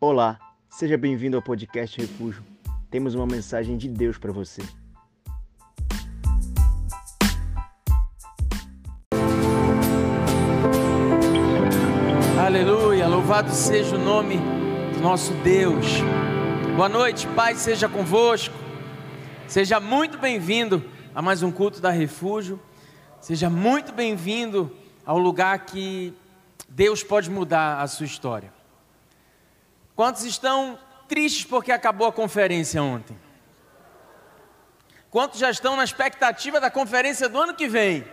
Olá, seja bem-vindo ao podcast Refúgio. Temos uma mensagem de Deus para você. Aleluia, louvado seja o nome do nosso Deus. Boa noite, Pai, seja convosco. Seja muito bem-vindo a mais um culto da Refúgio. Seja muito bem-vindo ao lugar que Deus pode mudar a sua história. Quantos estão tristes porque acabou a conferência ontem? Quantos já estão na expectativa da conferência do ano que vem?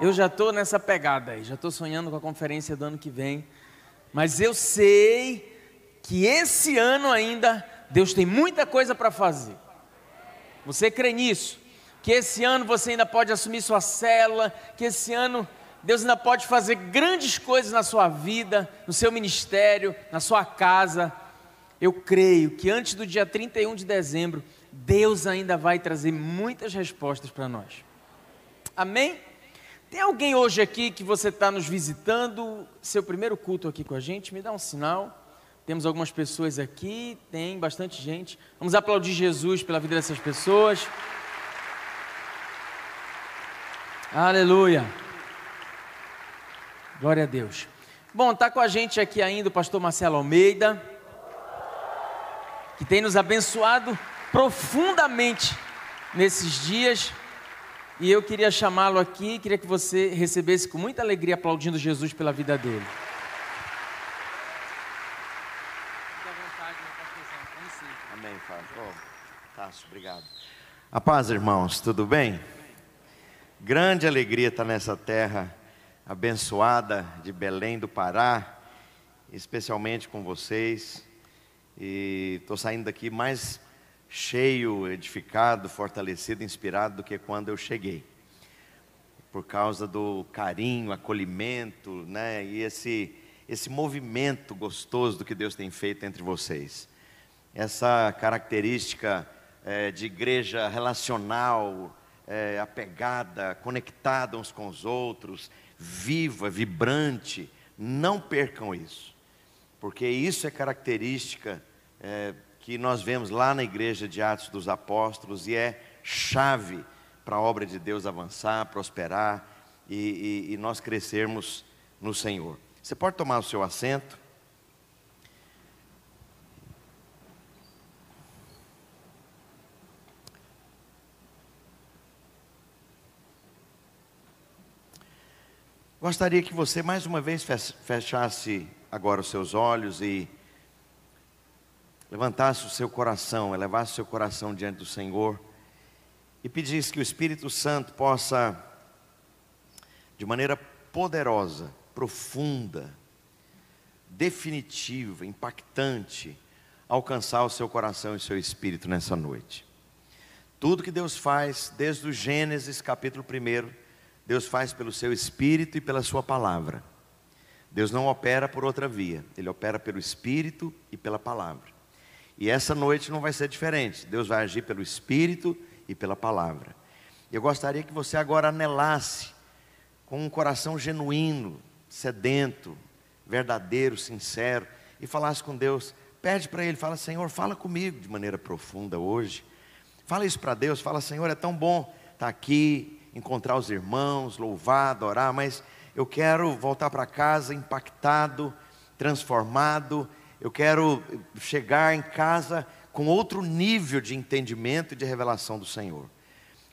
Eu já estou nessa pegada aí, já estou sonhando com a conferência do ano que vem. Mas eu sei que esse ano ainda Deus tem muita coisa para fazer. Você crê nisso? Que esse ano você ainda pode assumir sua célula, que esse ano Deus ainda pode fazer grandes coisas na sua vida, no seu ministério, na sua casa. Eu creio que antes do dia 31 de dezembro, Deus ainda vai trazer muitas respostas para nós. Amém? Tem alguém hoje aqui que você está nos visitando, seu primeiro culto aqui com a gente? Me dá um sinal. Temos algumas pessoas aqui, tem bastante gente. Vamos aplaudir Jesus pela vida dessas pessoas. Aleluia. Glória a Deus. Bom, está com a gente aqui ainda o pastor Marcelo Almeida, que tem nos abençoado profundamente nesses dias. E eu queria chamá-lo aqui, queria que você recebesse com muita alegria, aplaudindo Jesus pela vida dele. Amém, Fábio. Oh, Tasso, obrigado. A paz, irmãos, tudo bem? Grande alegria estar nessa terra abençoada de Belém do Pará, especialmente com vocês. E estou saindo daqui mais cheio, edificado, fortalecido, inspirado do que quando eu cheguei. Por causa do carinho, acolhimento, né? E esse, esse movimento gostoso do que Deus tem feito entre vocês. Essa característica é, de igreja relacional, é, apegada, conectada uns com os outros, viva, vibrante. Não percam isso, porque isso é característica é, que nós vemos lá na igreja de Atos dos Apóstolos e é chave para a obra de Deus avançar, prosperar e, e, e nós crescermos no Senhor. Você pode tomar o seu assento. Gostaria que você mais uma vez fechasse agora os seus olhos e levantasse o seu coração, elevasse o seu coração diante do Senhor e pedisse que o Espírito Santo possa, de maneira poderosa, profunda, definitiva, impactante, alcançar o seu coração e o seu espírito nessa noite. Tudo que Deus faz, desde o Gênesis capítulo 1 Deus faz pelo seu espírito e pela sua palavra. Deus não opera por outra via, ele opera pelo espírito e pela palavra. E essa noite não vai ser diferente. Deus vai agir pelo espírito e pela palavra. Eu gostaria que você agora anelasse com um coração genuíno, sedento, verdadeiro, sincero e falasse com Deus. Pede para ele, fala: "Senhor, fala comigo de maneira profunda hoje". Fala isso para Deus, fala: "Senhor, é tão bom estar aqui, encontrar os irmãos, louvar, adorar, mas eu quero voltar para casa impactado, transformado. Eu quero chegar em casa com outro nível de entendimento e de revelação do Senhor.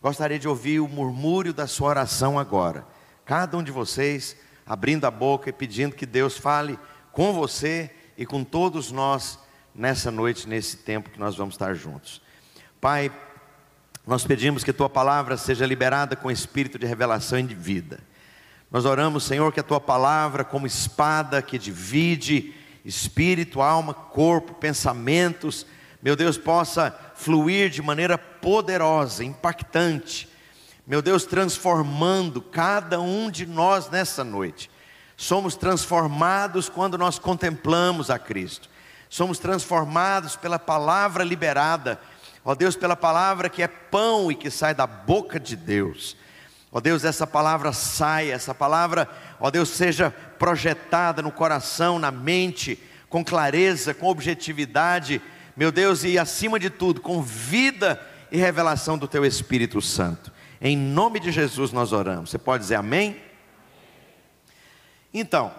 Gostaria de ouvir o murmúrio da sua oração agora. Cada um de vocês abrindo a boca e pedindo que Deus fale com você e com todos nós nessa noite, nesse tempo que nós vamos estar juntos. Pai, nós pedimos que tua palavra seja liberada com espírito de revelação e de vida. Nós oramos, Senhor, que a tua palavra, como espada que divide espírito, alma, corpo, pensamentos, meu Deus, possa fluir de maneira poderosa, impactante. Meu Deus, transformando cada um de nós nessa noite. Somos transformados quando nós contemplamos a Cristo. Somos transformados pela palavra liberada Ó Deus, pela palavra que é pão e que sai da boca de Deus. Ó Deus, essa palavra saia, essa palavra, ó Deus, seja projetada no coração, na mente, com clareza, com objetividade, meu Deus, e acima de tudo, com vida e revelação do Teu Espírito Santo. Em nome de Jesus nós oramos. Você pode dizer amém? Então,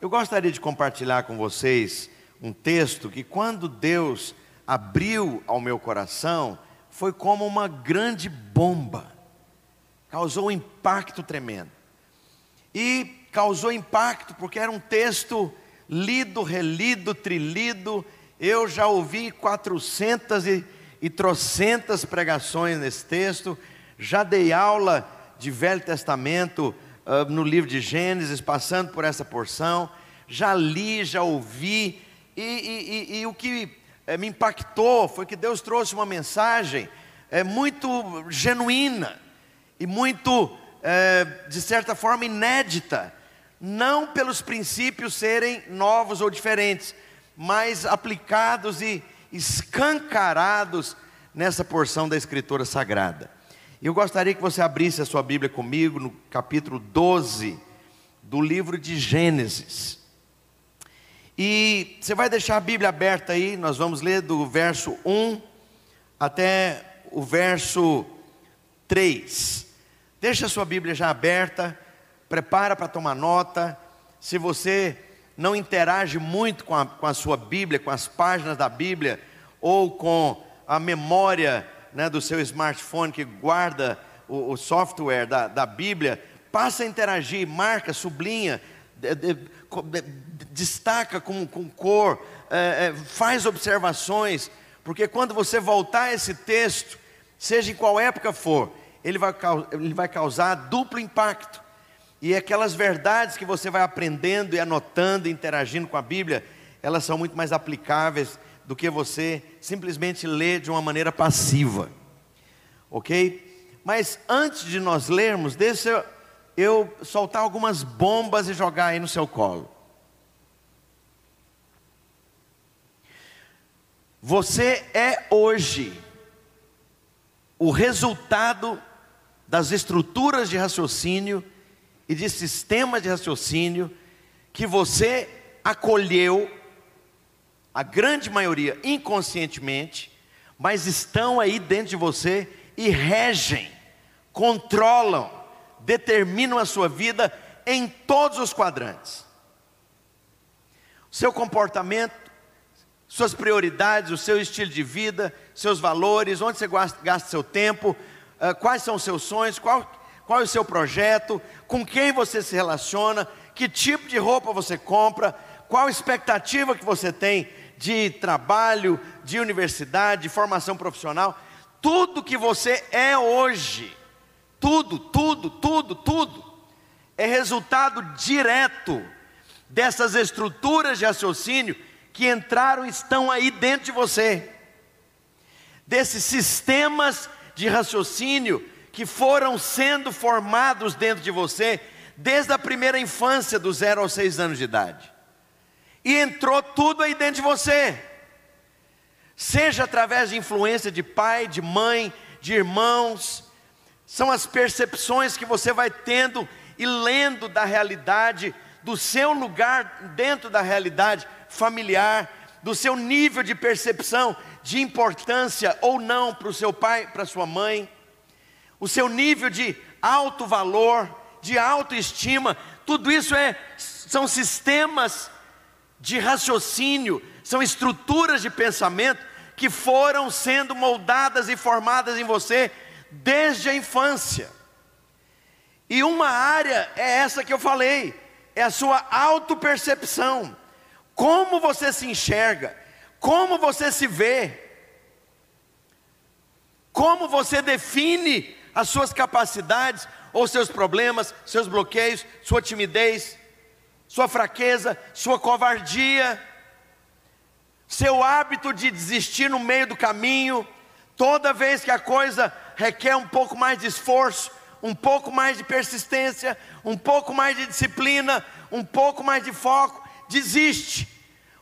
eu gostaria de compartilhar com vocês um texto que, quando Deus abriu ao meu coração, foi como uma grande bomba, causou um impacto tremendo. E causou impacto porque era um texto lido, relido, trilido. Eu já ouvi 400 e, e trocentas pregações nesse texto, já dei aula de Velho Testamento uh, no livro de Gênesis, passando por essa porção, já li, já ouvi, e, e, e, e o que é, me impactou foi que Deus trouxe uma mensagem é, muito genuína e muito, é, de certa forma, inédita, não pelos princípios serem novos ou diferentes, mas aplicados e escancarados nessa porção da Escritura Sagrada. Eu gostaria que você abrisse a sua Bíblia comigo no capítulo 12 do livro de Gênesis. E você vai deixar a Bíblia aberta aí, nós vamos ler do verso 1 até o verso 3. Deixa a sua Bíblia já aberta, prepara para tomar nota. Se você não interage muito com a, com a sua Bíblia, com as páginas da Bíblia, ou com a memória né, do seu smartphone que guarda o, o software da, da, Bíblia, passa a interagir, marca, sublinha, destaca com, com cor, é, é, faz observações, porque quando você voltar esse texto, seja em qual época for, ele vai, ele vai causar duplo impacto. E aquelas verdades que você vai aprendendo e anotando, interagindo com a Bíblia, elas são muito mais aplicáveis do que você simplesmente ler de uma maneira passiva. Ok? Mas antes de nós lermos, deixa eu soltar algumas bombas e jogar aí no seu colo. Você é hoje o resultado das estruturas de raciocínio e de sistemas de raciocínio que você acolheu a grande maioria inconscientemente, mas estão aí dentro de você e regem, controlam, determinam a sua vida em todos os quadrantes. Seu comportamento, suas prioridades, o seu estilo de vida, seus valores, onde você gasta seu tempo, ah, quais são os seus sonhos, qual, qual é o seu projeto, com quem você se relaciona, que tipo de roupa você compra, qual a expectativa que você tem de trabalho, de universidade, de formação profissional, tudo que você é hoje, tudo, tudo, tudo, tudo, é resultado direto dessas estruturas de raciocínio que entraram e estão aí dentro de você, desses sistemas de raciocínio que foram sendo formados dentro de você desde a primeira infância, dos zero aos seis anos de idade e entrou tudo aí dentro de você. Seja através de influência de pai, de mãe, de irmãos, são as percepções que você vai tendo e lendo da realidade, do seu lugar dentro da realidade familiar, do seu nível de percepção de importância ou não para o seu pai, para sua mãe, o seu nível de alto valor, de autoestima, tudo isso é, são sistemas de raciocínio, são estruturas de pensamento que foram sendo moldadas e formadas em você desde a infância. E uma área é essa que eu falei, é a sua autopercepção. Como você se enxerga, como você se vê, como você define as suas capacidades ou seus problemas, seus bloqueios, sua timidez, sua fraqueza, sua covardia, seu hábito de desistir no meio do caminho, toda vez que a coisa requer um pouco mais de esforço, um pouco mais de persistência, um pouco mais de disciplina, um pouco mais de foco, desiste.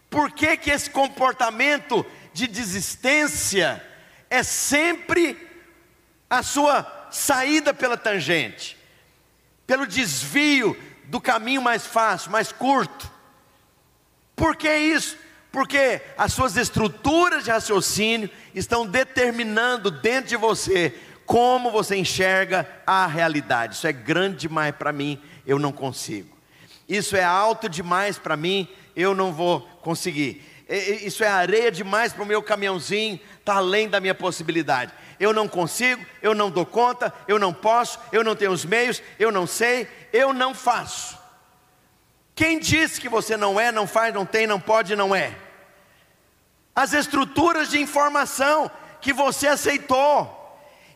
Por que, que esse comportamento de desistência é sempre a sua saída pela tangente, pelo desvio do caminho mais fácil, mais curto. Por que isso? Porque as suas estruturas de raciocínio estão determinando dentro de você como você enxerga a realidade. Isso é grande demais para mim, eu não consigo. Isso é alto demais para mim, eu não vou conseguir. Isso é areia demais para o meu caminhãozinho, está além da minha possibilidade. Eu não consigo, eu não dou conta, eu não posso, eu não tenho os meios, eu não sei, eu não faço. Quem disse que você não é, não faz, não tem, não pode, não é? As estruturas de informação que você aceitou,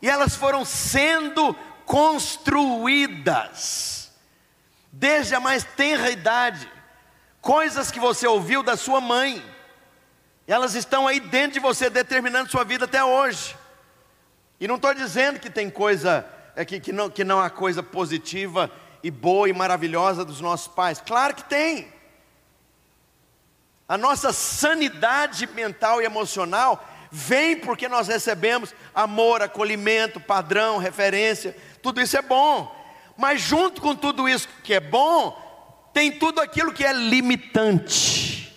e elas foram sendo construídas, desde a mais tenra idade, coisas que você ouviu da sua mãe, elas estão aí dentro de você, determinando sua vida até hoje. E não estou dizendo que tem coisa, é, que, que, não, que não há coisa positiva e boa e maravilhosa dos nossos pais. Claro que tem. A nossa sanidade mental e emocional vem porque nós recebemos amor, acolhimento, padrão, referência. Tudo isso é bom. Mas junto com tudo isso que é bom, tem tudo aquilo que é limitante,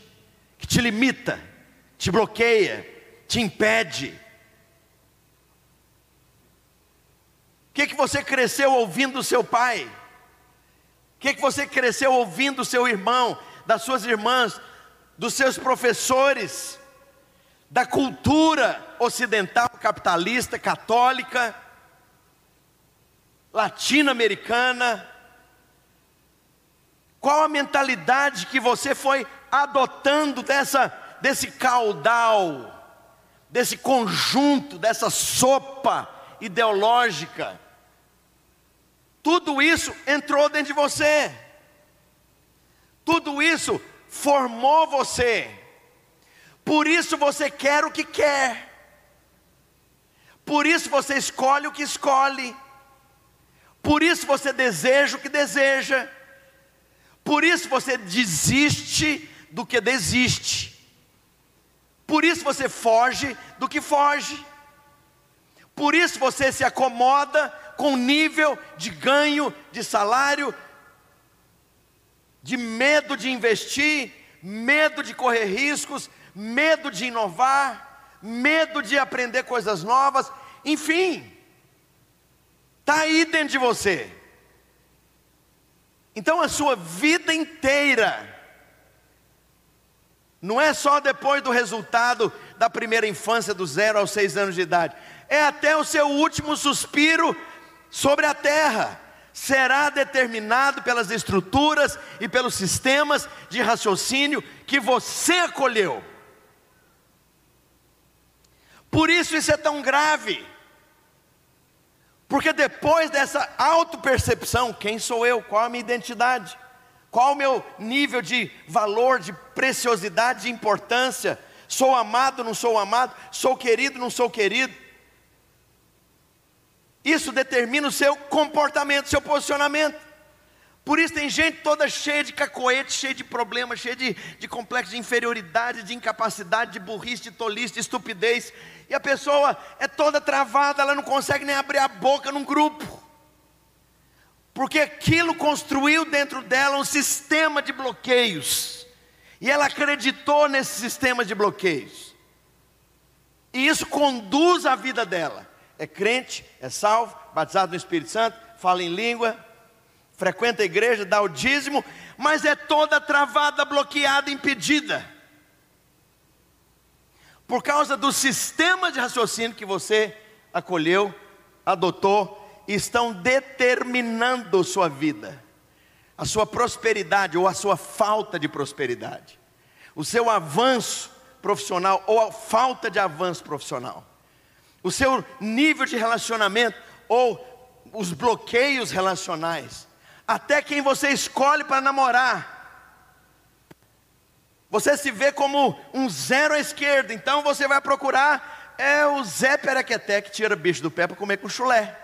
que te limita, te bloqueia, te impede. O que, que você cresceu ouvindo do seu pai? O que, que você cresceu ouvindo do seu irmão, das suas irmãs, dos seus professores, da cultura ocidental, capitalista, católica, latino-americana? Qual a mentalidade que você foi adotando dessa, desse caudal, desse conjunto, dessa sopa ideológica? Tudo isso entrou dentro de você. Tudo isso formou você. Por isso você quer o que quer. Por isso você escolhe o que escolhe. Por isso você deseja o que deseja. Por isso você desiste do que desiste. Por isso você foge do que foge. Por isso você se acomoda com nível de ganho, de salário, de medo de investir, medo de correr riscos, medo de inovar, medo de aprender coisas novas, enfim, está aí dentro de você. Então a sua vida inteira, não é só depois do resultado da primeira infância, dos zero aos seis anos de idade, é até o seu último suspiro sobre a terra, será determinado pelas estruturas e pelos sistemas de raciocínio que você acolheu. Por isso isso é tão grave. Porque depois dessa autopercepção, quem sou eu? Qual a minha identidade? Qual o meu nível de valor, de preciosidade, de importância? Sou amado, não sou amado? Sou querido, não sou querido? Isso determina o seu comportamento, seu posicionamento. Por isso tem gente toda cheia de cacoete, cheia de problemas, cheia de, de complexo de inferioridade, de incapacidade, de burrice, de tolice, de estupidez. E a pessoa é toda travada, ela não consegue nem abrir a boca num grupo. Porque aquilo construiu dentro dela um sistema de bloqueios. E ela acreditou nesse sistema de bloqueios. E isso conduz a vida dela é crente, é salvo, batizado no Espírito Santo, fala em língua, frequenta a igreja, dá o dízimo, mas é toda travada, bloqueada, impedida. Por causa do sistema de raciocínio que você acolheu, adotou, estão determinando sua vida, a sua prosperidade ou a sua falta de prosperidade, o seu avanço profissional ou a falta de avanço profissional o seu nível de relacionamento ou os bloqueios relacionais, até quem você escolhe para namorar. Você se vê como um zero à esquerda, então você vai procurar é o Zé Perequeté que tira bicho do pé para comer com chulé.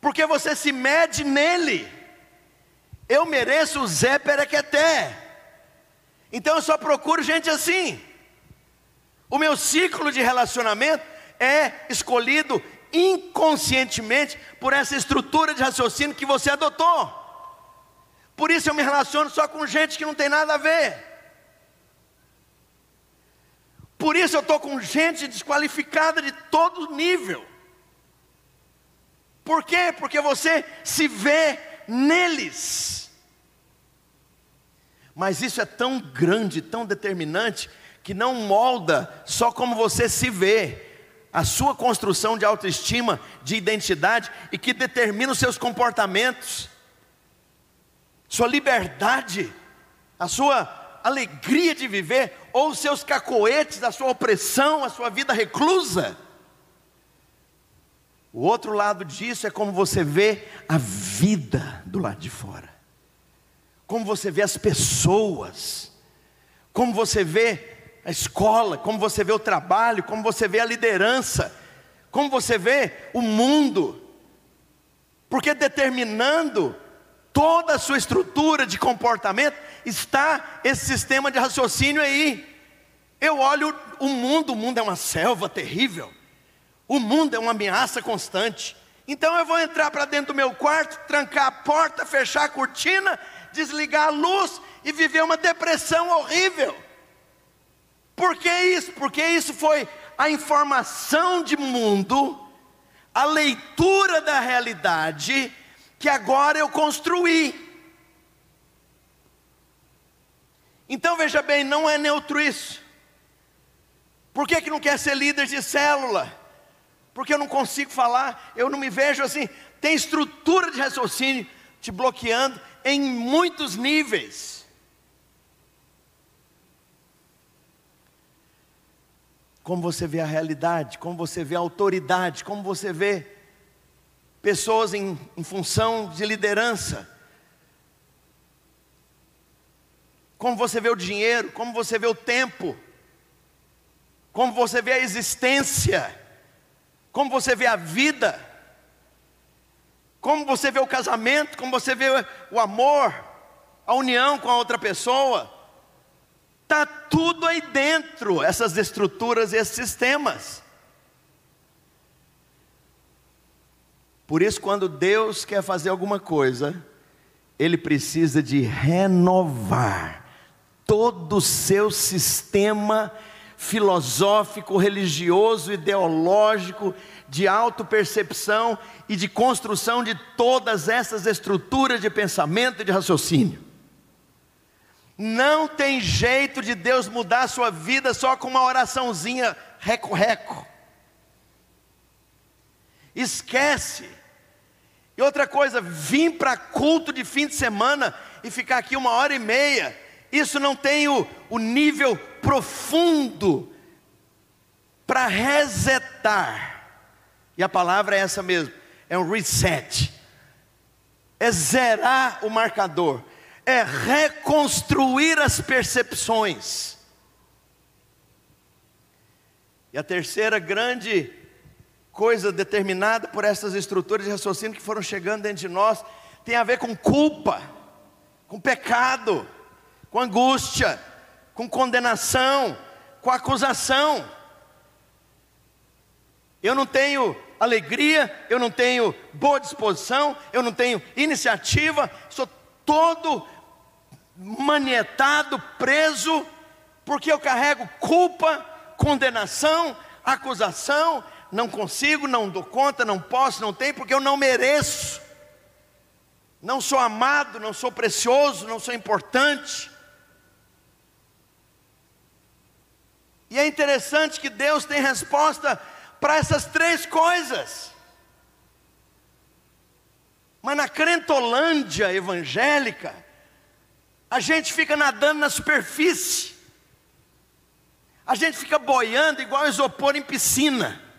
Porque você se mede nele. Eu mereço o Zé Perequeté. Então eu só procuro gente assim. O meu ciclo de relacionamento é escolhido inconscientemente por essa estrutura de raciocínio que você adotou. Por isso eu me relaciono só com gente que não tem nada a ver. Por isso eu estou com gente desqualificada de todo nível. Por quê? Porque você se vê neles. Mas isso é tão grande, tão determinante, que não molda só como você se vê, a sua construção de autoestima, de identidade, e que determina os seus comportamentos, sua liberdade, a sua alegria de viver, ou os seus cacoetes, a sua opressão, a sua vida reclusa. O outro lado disso é como você vê a vida do lado de fora, como você vê as pessoas, como você vê a escola, como você vê o trabalho, como você vê a liderança, como você vê o mundo, porque determinando toda a sua estrutura de comportamento está esse sistema de raciocínio aí. Eu olho o mundo, o mundo é uma selva terrível. O mundo é uma ameaça constante. Então eu vou entrar para dentro do meu quarto, trancar a porta, fechar a cortina, desligar a luz e viver uma depressão horrível. Por que isso? Porque isso foi a informação de mundo, a leitura da realidade que agora eu construí. Então veja bem, não é neutro isso. Por que, que não quer ser líder de célula? porque eu não consigo falar, eu não me vejo assim. Tem estrutura de raciocínio te bloqueando em muitos níveis. Como você vê a realidade, como você vê a autoridade, como você vê pessoas em, em função de liderança, como você vê o dinheiro, como você vê o tempo, como você vê a existência como você vê a vida, como você vê o casamento, como você vê o amor, a união com a outra pessoa. Está tudo aí dentro, essas estruturas e esses sistemas. Por isso, quando Deus quer fazer alguma coisa, Ele precisa de renovar todo o seu sistema filosófico, religioso, ideológico, de autopercepção e de construção de todas essas estruturas de pensamento e de raciocínio. Não tem jeito de Deus mudar a sua vida só com uma oraçãozinha reco-reco. Esquece. E outra coisa, vir para culto de fim de semana e ficar aqui uma hora e meia, isso não tem o, o nível profundo para resetar. E a palavra é essa mesmo, é um reset. É zerar o marcador, é reconstruir as percepções. E a terceira grande coisa determinada por essas estruturas de raciocínio que foram chegando dentro de nós tem a ver com culpa, com pecado, com angústia, com condenação, com acusação. Eu não tenho alegria, eu não tenho boa disposição, eu não tenho iniciativa, sou todo manietado, preso, porque eu carrego culpa, condenação, acusação, não consigo, não dou conta, não posso, não tenho, porque eu não mereço. Não sou amado, não sou precioso, não sou importante. E é interessante que Deus tem resposta para essas três coisas. Mas na crentolândia evangélica, a gente fica nadando na superfície. A gente fica boiando igual isopor em piscina.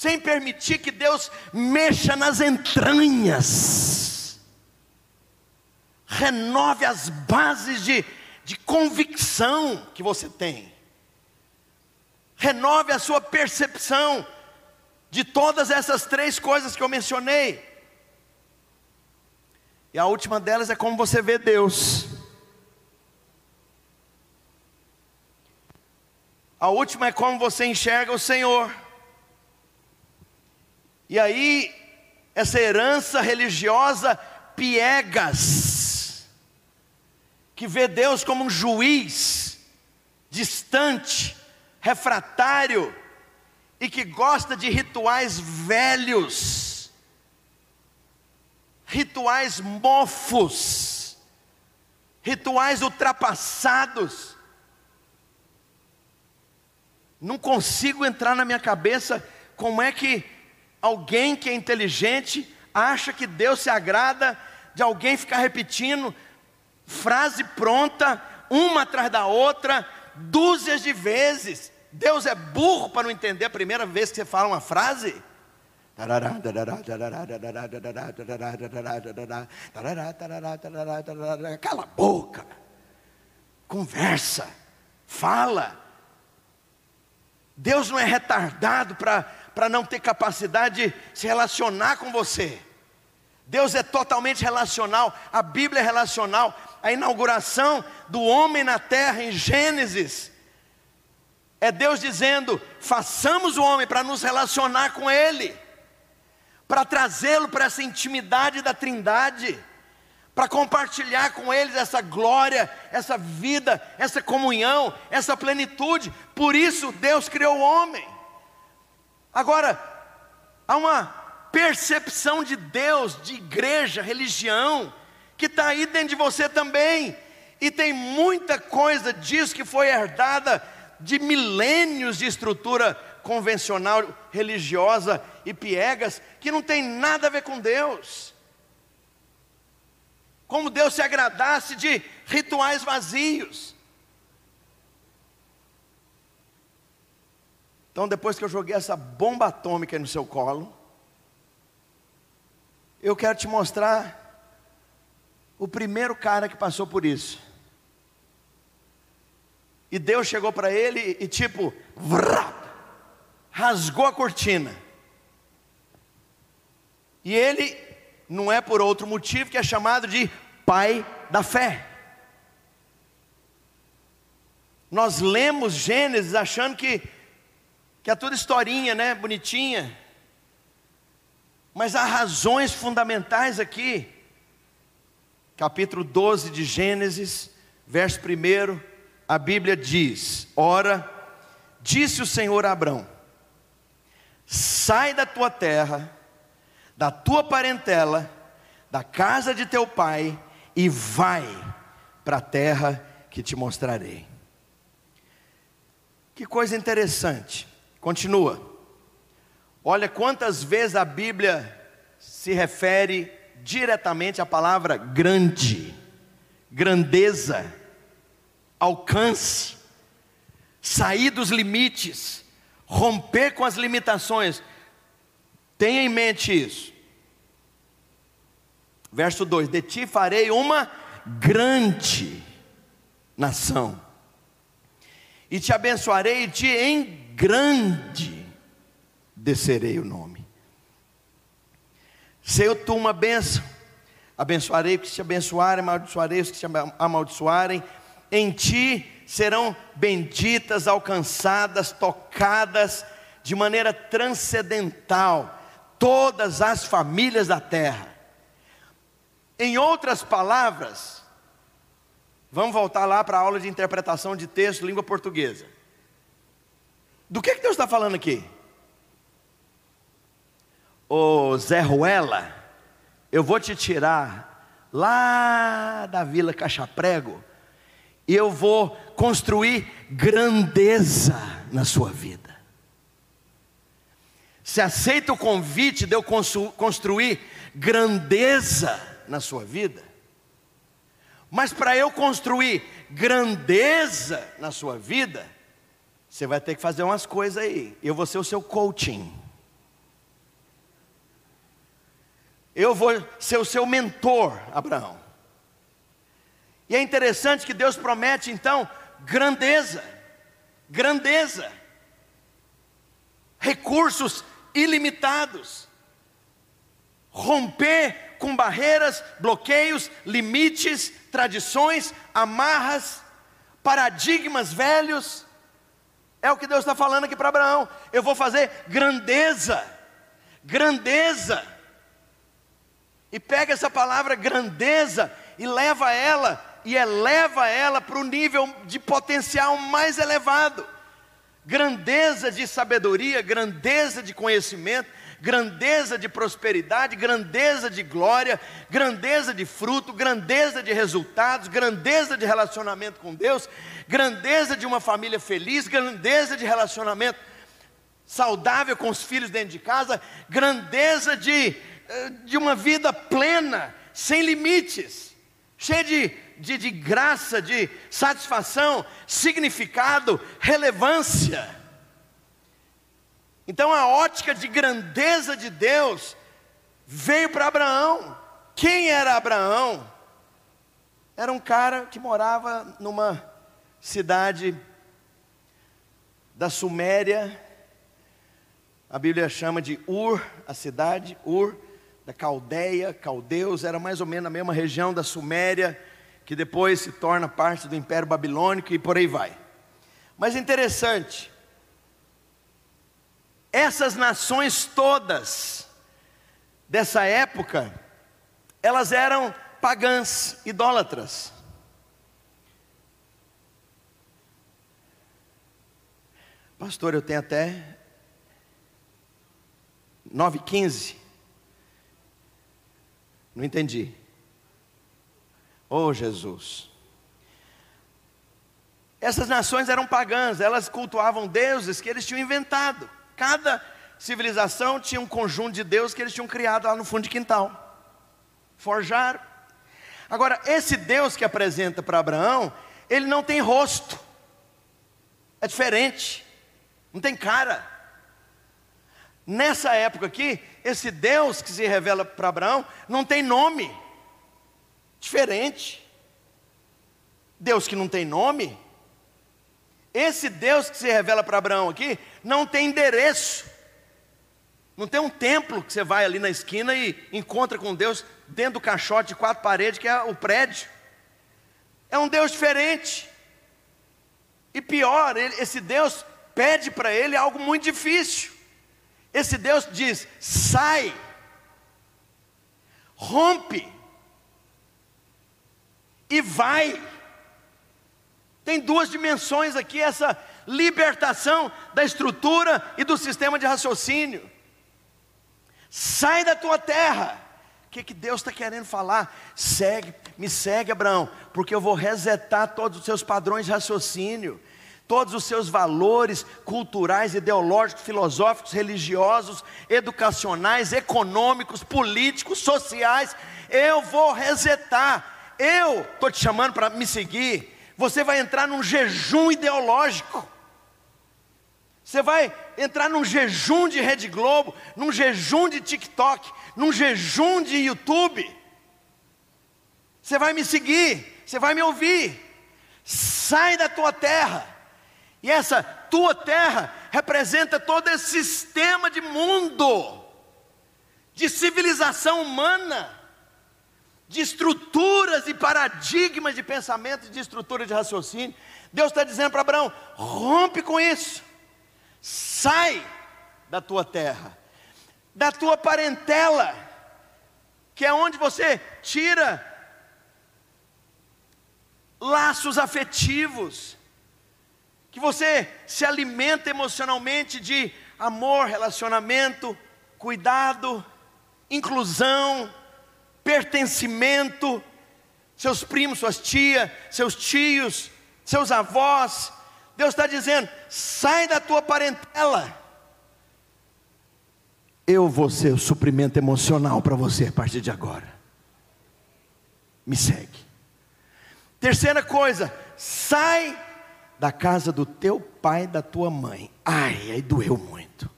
Sem permitir que Deus mexa nas entranhas. Renove as bases de de convicção que você tem. Renove a sua percepção de todas essas três coisas que eu mencionei. E a última delas é como você vê Deus. A última é como você enxerga o Senhor. E aí, essa herança religiosa piegas, que vê Deus como um juiz distante, refratário e que gosta de rituais velhos, rituais mofos, rituais ultrapassados. Não consigo entrar na minha cabeça como é que alguém que é inteligente acha que Deus se agrada de alguém ficar repetindo frase pronta, uma atrás da outra, dúzias de vezes. Deus é burro para não entender a primeira vez que você fala uma frase? Cala a boca, conversa, fala. Deus não é retardado para não ter capacidade de se relacionar com você. Deus é totalmente relacional, a Bíblia é relacional. A inauguração do homem na terra em Gênesis é Deus dizendo: façamos o homem para nos relacionar com Ele, para trazê-lo para essa intimidade da Trindade, para compartilhar com eles essa glória, essa vida, essa comunhão, essa plenitude. Por isso Deus criou o homem. Agora, há uma percepção de Deus, de igreja, religião, que está aí dentro de você também. E tem muita coisa disso que foi herdada de milênios de estrutura convencional, religiosa e piegas, que não tem nada a ver com Deus. Como Deus se agradasse de rituais vazios. Então, depois que eu joguei essa bomba atômica no seu colo, eu quero te mostrar o primeiro cara que passou por isso. E Deus chegou para ele e tipo, rasgou a cortina. E ele não é por outro motivo que é chamado de pai da fé. Nós lemos Gênesis achando que, que é tudo historinha, né? Bonitinha. Mas há razões fundamentais aqui. Capítulo 12 de Gênesis, verso 1, a Bíblia diz: Ora, disse o Senhor a Abrão: Sai da tua terra, da tua parentela, da casa de teu pai, e vai para a terra que te mostrarei. Que coisa interessante. Continua. Olha quantas vezes a Bíblia se refere diretamente à palavra grande, grandeza, alcance, sair dos limites, romper com as limitações. Tenha em mente isso. Verso 2: De ti farei uma grande nação, e te abençoarei e te em grande descerei o nome. Ser tu uma bênção, abençoarei os que te abençoarem, amaldiçoarei os que te amaldiçoarem, em ti serão benditas, alcançadas, tocadas de maneira transcendental todas as famílias da terra. Em outras palavras, vamos voltar lá para a aula de interpretação de texto, língua portuguesa. Do que, que Deus está falando aqui? Ô Zé Ruela, eu vou te tirar lá da Vila Cachaprego e eu vou construir grandeza na sua vida. Se aceita o convite de eu construir grandeza na sua vida, mas para eu construir grandeza na sua vida, você vai ter que fazer umas coisas aí. Eu vou ser o seu coaching. Eu vou ser o seu mentor, Abraão. E é interessante que Deus promete então grandeza, grandeza, recursos ilimitados, romper com barreiras, bloqueios, limites, tradições, amarras, paradigmas velhos. É o que Deus está falando aqui para Abraão. Eu vou fazer grandeza, grandeza e pega essa palavra grandeza e leva ela e eleva ela para o nível de potencial mais elevado. Grandeza de sabedoria, grandeza de conhecimento, grandeza de prosperidade, grandeza de glória, grandeza de fruto, grandeza de resultados, grandeza de relacionamento com Deus, grandeza de uma família feliz, grandeza de relacionamento saudável com os filhos dentro de casa, grandeza de, eh, de uma vida plena, sem limites, cheia de, de, de graça, de satisfação, significado, relevância. Então a ótica de grandeza de Deus veio para Abraão. Quem era Abraão? Era um cara que morava numa cidade da Suméria. A Bíblia chama de Ur, a cidade, Ur, da Caldeia, Caldeus, era mais ou menos na mesma região da Suméria, que depois se torna parte do Império Babilônico e por aí vai. Mas interessante, essas nações todas dessa época, elas eram pagãs, idólatras. Pastor, eu tenho até 9,15. Não entendi. Oh Jesus. Essas nações eram pagãs, elas cultuavam deuses que eles tinham inventado. Cada civilização tinha um conjunto de deuses que eles tinham criado lá no fundo de quintal. Forjaram. Agora, esse Deus que apresenta para Abraão, ele não tem rosto. É diferente. Não tem cara. Nessa época aqui, esse Deus que se revela para Abraão não tem nome. Diferente. Deus que não tem nome, esse Deus que se revela para Abraão aqui não tem endereço. Não tem um templo que você vai ali na esquina e encontra com Deus dentro do caixote de quatro paredes, que é o prédio. É um Deus diferente. E pior, ele, esse Deus pede para ele algo muito difícil. Esse Deus diz: sai, rompe e vai. Tem duas dimensões aqui, essa libertação da estrutura e do sistema de raciocínio. Sai da tua terra. O que, que Deus está querendo falar? Segue, me segue, Abraão, porque eu vou resetar todos os seus padrões de raciocínio, todos os seus valores culturais, ideológicos, filosóficos, religiosos, educacionais, econômicos, políticos, sociais. Eu vou resetar. Eu estou te chamando para me seguir você vai entrar num jejum ideológico. Você vai entrar num jejum de Rede Globo, num jejum de TikTok, num jejum de YouTube. Você vai me seguir, você vai me ouvir. Sai da tua terra. E essa tua terra representa todo esse sistema de mundo, de civilização humana de estruturas e paradigmas de pensamento, de estrutura de raciocínio. Deus está dizendo para Abraão: rompe com isso, sai da tua terra, da tua parentela, que é onde você tira laços afetivos, que você se alimenta emocionalmente de amor, relacionamento, cuidado, inclusão pertencimento, seus primos, suas tias, seus tios, seus avós. Deus está dizendo: sai da tua parentela. Eu vou ser o suprimento emocional para você a partir de agora. Me segue. Terceira coisa, sai da casa do teu pai da tua mãe. Ai, aí doeu muito.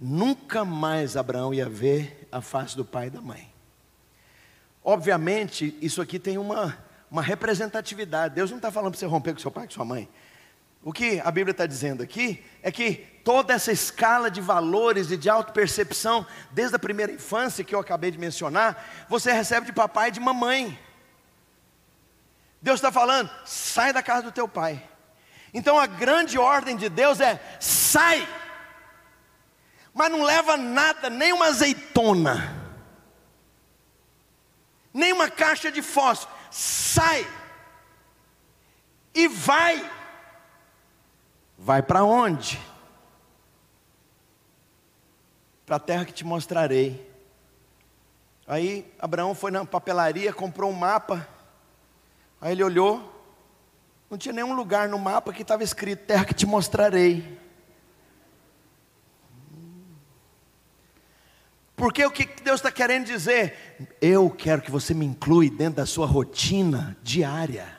Nunca mais Abraão ia ver a face do pai e da mãe. Obviamente, isso aqui tem uma, uma representatividade. Deus não está falando para você romper com seu pai, com sua mãe. O que a Bíblia está dizendo aqui é que toda essa escala de valores e de autopercepção, desde a primeira infância que eu acabei de mencionar, você recebe de papai e de mamãe. Deus está falando, sai da casa do teu pai. Então a grande ordem de Deus é: sai, mas não leva nada, nem uma azeitona nem uma caixa de fósforo. Sai e vai. Vai para onde? Para a terra que te mostrarei. Aí Abraão foi na papelaria, comprou um mapa. Aí ele olhou, não tinha nenhum lugar no mapa que estava escrito terra que te mostrarei. Porque o que Deus está querendo dizer? Eu quero que você me inclui dentro da sua rotina diária.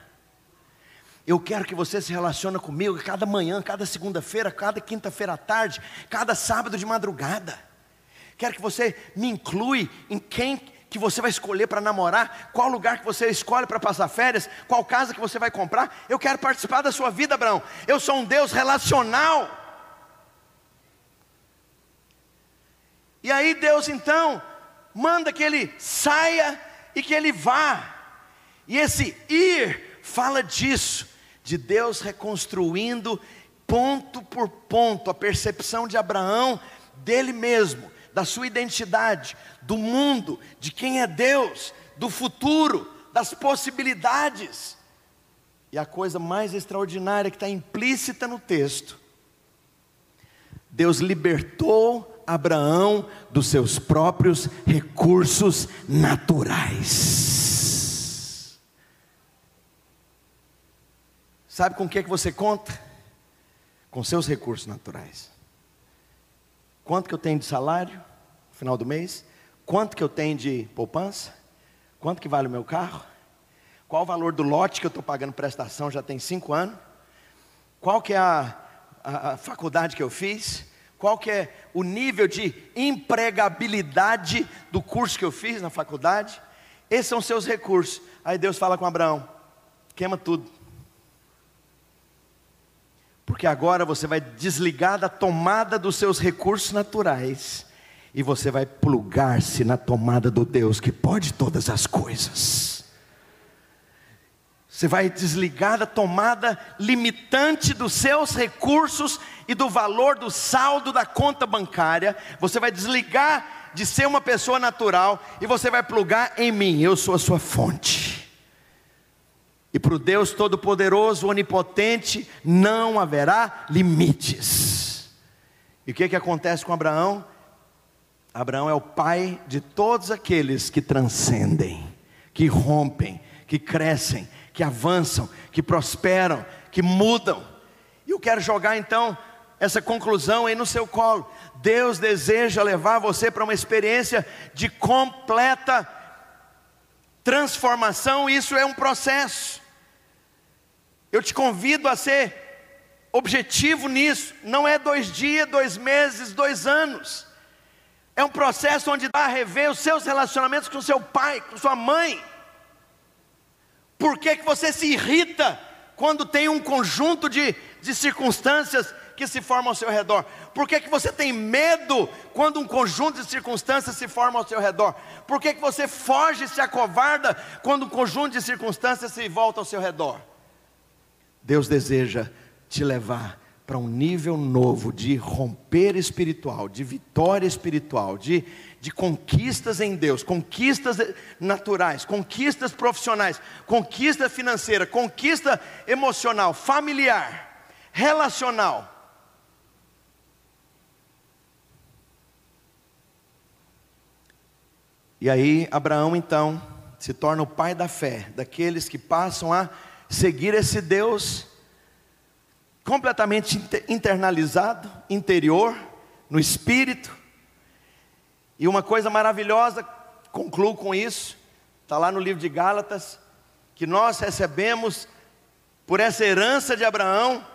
Eu quero que você se relacione comigo cada manhã, cada segunda-feira, cada quinta-feira à tarde, cada sábado de madrugada. Quero que você me inclui em quem que você vai escolher para namorar, qual lugar que você escolhe para passar férias, qual casa que você vai comprar. Eu quero participar da sua vida, Abraão. Eu sou um Deus relacional. E aí Deus então manda que ele saia e que ele vá. E esse ir fala disso, de Deus reconstruindo ponto por ponto a percepção de Abraão dele mesmo, da sua identidade, do mundo, de quem é Deus, do futuro, das possibilidades. E a coisa mais extraordinária que está implícita no texto: Deus libertou Abraão dos seus próprios recursos naturais. Sabe com o que, é que você conta? Com seus recursos naturais. Quanto que eu tenho de salário no final do mês? Quanto que eu tenho de poupança? Quanto que vale o meu carro? Qual o valor do lote que eu estou pagando prestação já tem cinco anos? Qual que é a, a, a faculdade que eu fiz? Qual que é o nível de empregabilidade do curso que eu fiz na faculdade. Esses são seus recursos. Aí Deus fala com Abraão: queima tudo. Porque agora você vai desligar da tomada dos seus recursos naturais e você vai plugar-se na tomada do Deus que pode todas as coisas. Você vai desligar da tomada limitante dos seus recursos e do valor do saldo da conta bancária. Você vai desligar de ser uma pessoa natural e você vai plugar em mim. Eu sou a sua fonte. E para o Deus Todo-Poderoso, Onipotente, não haverá limites. E o que, que acontece com Abraão? Abraão é o pai de todos aqueles que transcendem, que rompem, que crescem que avançam, que prosperam, que mudam. E eu quero jogar então essa conclusão aí no seu colo. Deus deseja levar você para uma experiência de completa transformação, isso é um processo. Eu te convido a ser objetivo nisso, não é dois dias, dois meses, dois anos. É um processo onde dá a rever os seus relacionamentos com seu pai, com sua mãe. Por que, que você se irrita quando tem um conjunto de, de circunstâncias que se formam ao seu redor? Por que, que você tem medo quando um conjunto de circunstâncias se forma ao seu redor? Por que, que você foge e se acovarda quando um conjunto de circunstâncias se volta ao seu redor? Deus deseja te levar para um nível novo de romper espiritual, de vitória espiritual, de, de conquistas em Deus, conquistas naturais, conquistas profissionais, conquista financeira, conquista emocional, familiar, relacional. E aí, Abraão então se torna o pai da fé, daqueles que passam a seguir esse Deus completamente internalizado, interior, no espírito. E uma coisa maravilhosa, concluo com isso, está lá no livro de Gálatas, que nós recebemos, por essa herança de Abraão,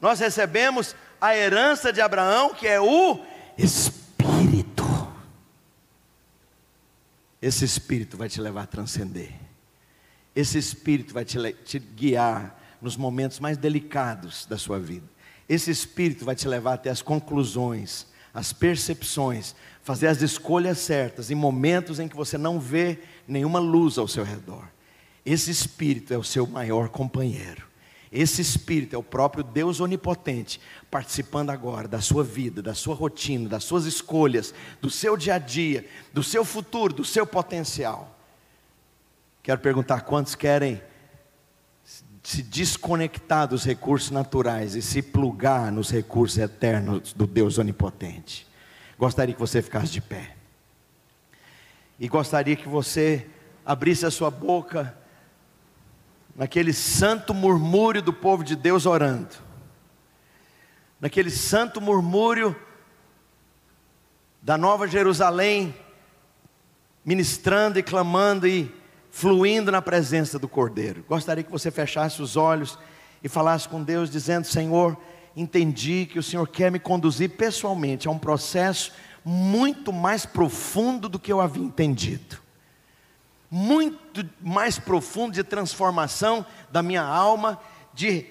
nós recebemos a herança de Abraão, que é o Espírito. Esse Espírito vai te levar a transcender, esse Espírito vai te, te guiar nos momentos mais delicados da sua vida. Esse espírito vai te levar até as conclusões, as percepções, fazer as escolhas certas em momentos em que você não vê nenhuma luz ao seu redor. Esse espírito é o seu maior companheiro. Esse espírito é o próprio Deus onipotente, participando agora da sua vida, da sua rotina, das suas escolhas, do seu dia a dia, do seu futuro, do seu potencial. Quero perguntar quantos querem se desconectar dos recursos naturais e se plugar nos recursos eternos do Deus onipotente. Gostaria que você ficasse de pé. E gostaria que você abrisse a sua boca naquele santo murmúrio do povo de Deus orando. Naquele santo murmúrio da Nova Jerusalém, ministrando e clamando e fluindo na presença do Cordeiro. Gostaria que você fechasse os olhos e falasse com Deus, dizendo: Senhor, entendi que o Senhor quer me conduzir pessoalmente a um processo muito mais profundo do que eu havia entendido. Muito mais profundo de transformação da minha alma, de,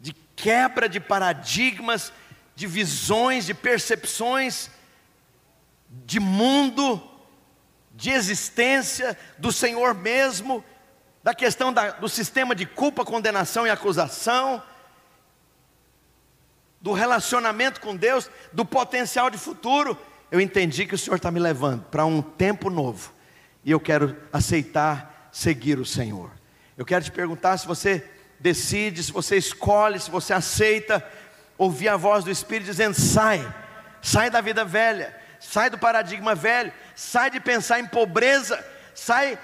de quebra de paradigmas, de visões, de percepções, de mundo de existência do Senhor mesmo, da questão da, do sistema de culpa, condenação e acusação, do relacionamento com Deus, do potencial de futuro. Eu entendi que o Senhor está me levando para um tempo novo e eu quero aceitar seguir o Senhor. Eu quero te perguntar se você decide, se você escolhe, se você aceita ouvir a voz do Espírito dizendo: sai, sai da vida velha sai do paradigma velho, sai de pensar em pobreza, sai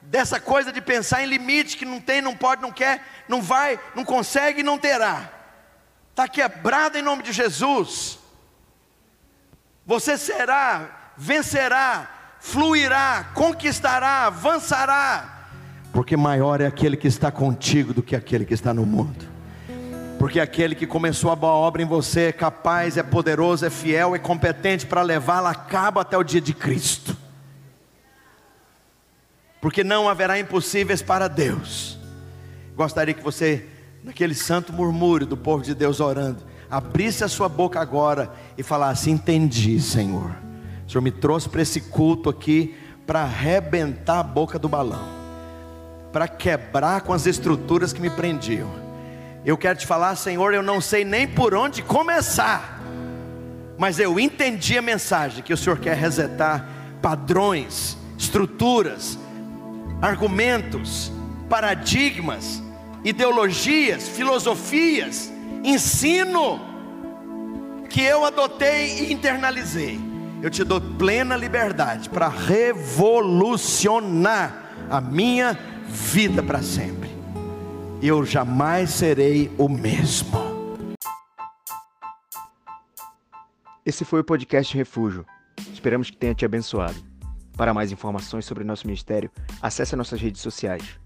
dessa coisa de pensar em limite que não tem, não pode, não quer, não vai, não consegue não terá. Está quebrado em nome de Jesus. Você será, vencerá, fluirá, conquistará, avançará, porque maior é aquele que está contigo do que aquele que está no mundo porque aquele que começou a boa obra em você é capaz, é poderoso, é fiel, é competente para levá-la a cabo até o dia de Cristo. Porque não haverá impossíveis para Deus. Gostaria que você, naquele santo murmúrio do povo de Deus orando, abrisse a sua boca agora e falasse: Entendi, Senhor. O Senhor me trouxe para esse culto aqui para arrebentar a boca do balão, para quebrar com as estruturas que me prendiam eu quero te falar, Senhor, eu não sei nem por onde começar, mas eu entendi a mensagem que o Senhor quer resetar padrões, estruturas, argumentos, paradigmas, ideologias, filosofias, ensino que eu adotei e internalizei. Eu te dou plena liberdade para revolucionar a minha vida para sempre eu jamais serei o mesmo. Esse foi o podcast Refúgio. Esperamos que tenha te abençoado. Para mais informações sobre nosso ministério, acesse nossas redes sociais.